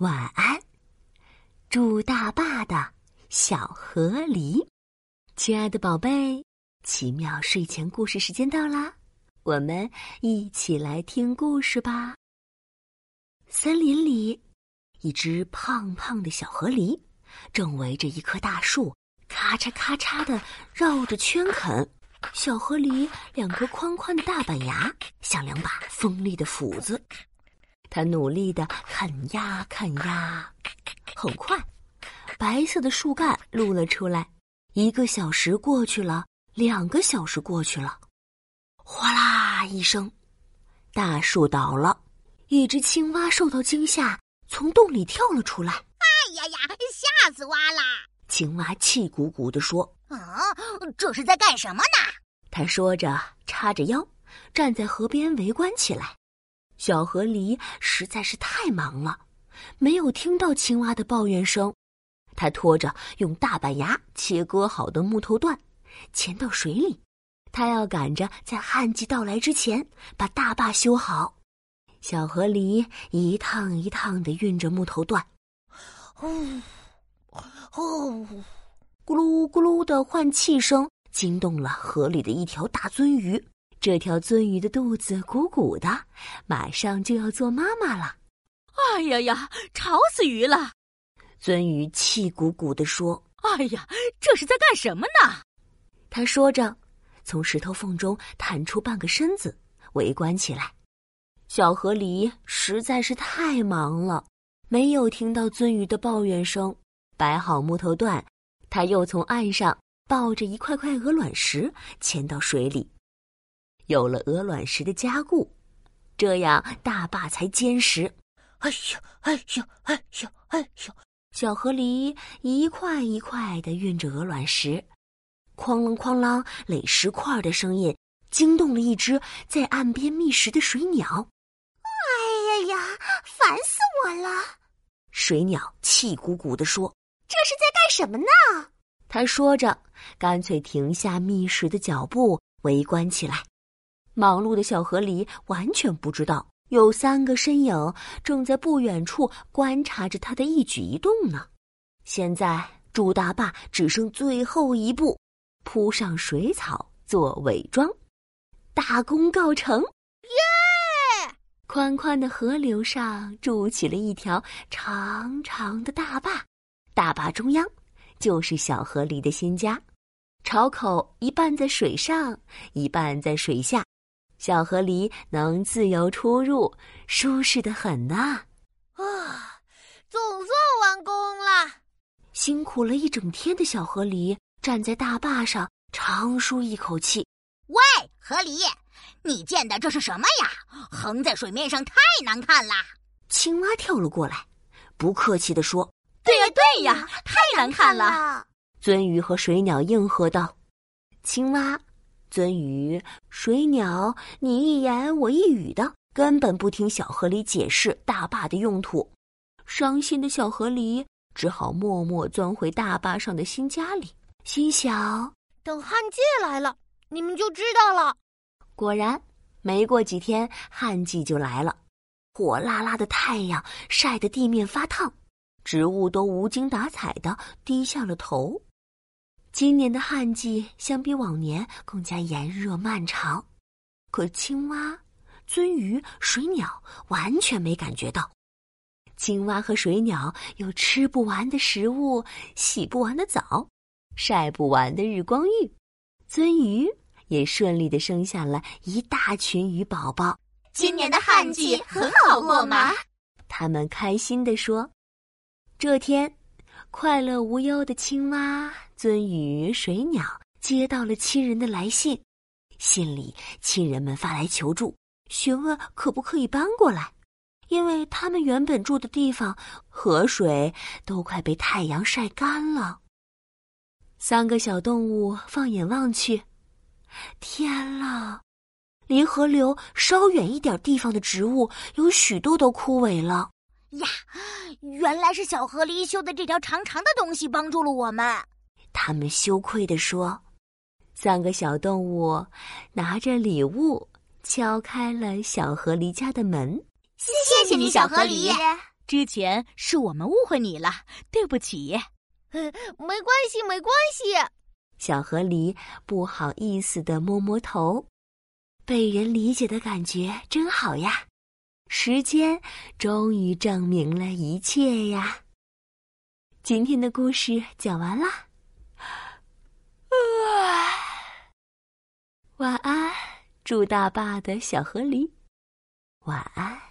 晚安，祝大坝的小河狸，亲爱的宝贝，奇妙睡前故事时间到啦，我们一起来听故事吧。森林里，一只胖胖的小河狸正围着一棵大树，咔嚓咔嚓的绕着圈啃。小河狸两颗宽宽的大板牙像两把锋利的斧子，它努力的啃呀啃呀，很快，白色的树干露了出来。一个小时过去了，两个小时过去了，哗啦一声，大树倒了，一只青蛙受到惊吓，从洞里跳了出来。哎呀呀，吓死蛙啦！青蛙气鼓鼓地说：“啊，这是在干什么呢？”他说着，叉着腰，站在河边围观起来。小河狸实在是太忙了，没有听到青蛙的抱怨声。他拖着用大板牙切割好的木头段，潜到水里。他要赶着在旱季到来之前把大坝修好。小河狸一趟一趟的运着木头段，呼。哦，咕噜咕噜的换气声惊动了河里的一条大鳟鱼。这条鳟鱼的肚子鼓鼓的，马上就要做妈妈了。哎呀呀，吵死鱼了！鳟鱼气鼓鼓地说：“哎呀，这是在干什么呢？”他说着，从石头缝中探出半个身子，围观起来。小河狸实在是太忙了，没有听到鳟鱼的抱怨声。摆好木头段，他又从岸上抱着一块块鹅卵石潜到水里。有了鹅卵石的加固，这样大坝才坚实。哎呦，哎呦，哎呦，哎呦！小河狸一块一块的运着鹅卵石，哐啷哐啷垒石块的声音惊动了一只在岸边觅食的水鸟。哎呀呀，烦死我了！水鸟气鼓鼓地说。这是在干什么呢？他说着，干脆停下觅食的脚步，围观起来。忙碌的小河狸完全不知道，有三个身影正在不远处观察着他的一举一动呢。现在，朱大坝只剩最后一步，铺上水草做伪装，大功告成！耶！宽宽的河流上筑起了一条长长的大坝。大坝中央，就是小河狸的新家。巢口一半在水上，一半在水下，小河狸能自由出入，舒适的很呐。啊，总算完工了！辛苦了一整天的小河狸站在大坝上，长舒一口气。喂，河狸，你建的这是什么呀？横在水面上太难看啦！青蛙跳了过来，不客气地说。对呀，对呀，太难看了！鳟鱼和水鸟应和道：“青蛙、鳟鱼、水鸟，你一言我一语的，根本不听小河狸解释大坝的用途。”伤心的小河狸只好默默钻回大坝上的新家里，心想：等旱季来了，你们就知道了。果然，没过几天，旱季就来了，火辣辣的太阳晒得地面发烫。植物都无精打采的低下了头。今年的旱季相比往年更加炎热漫长，可青蛙、鳟鱼、水鸟完全没感觉到。青蛙和水鸟有吃不完的食物、洗不完的澡、晒不完的日光浴，鳟鱼也顺利的生下了一大群鱼宝宝。今年的旱季很好过吗？他们开心地说。这天，快乐无忧的青蛙、鳟鱼、水鸟接到了亲人的来信。信里，亲人们发来求助，询问可不可以搬过来，因为他们原本住的地方河水都快被太阳晒干了。三个小动物放眼望去，天啦！离河流稍远一点地方的植物有许多都枯萎了。呀，原来是小河狸修的这条长长的东西帮助了我们。他们羞愧地说：“三个小动物拿着礼物敲开了小河狸家的门。谢谢你，小河狸，之前是我们误会你了，对不起。没关系，没关系。小河狸不好意思的摸摸头，被人理解的感觉真好呀！时间终于证明了一切呀。今天的故事讲完了，晚安，住大坝的小河狸，晚安。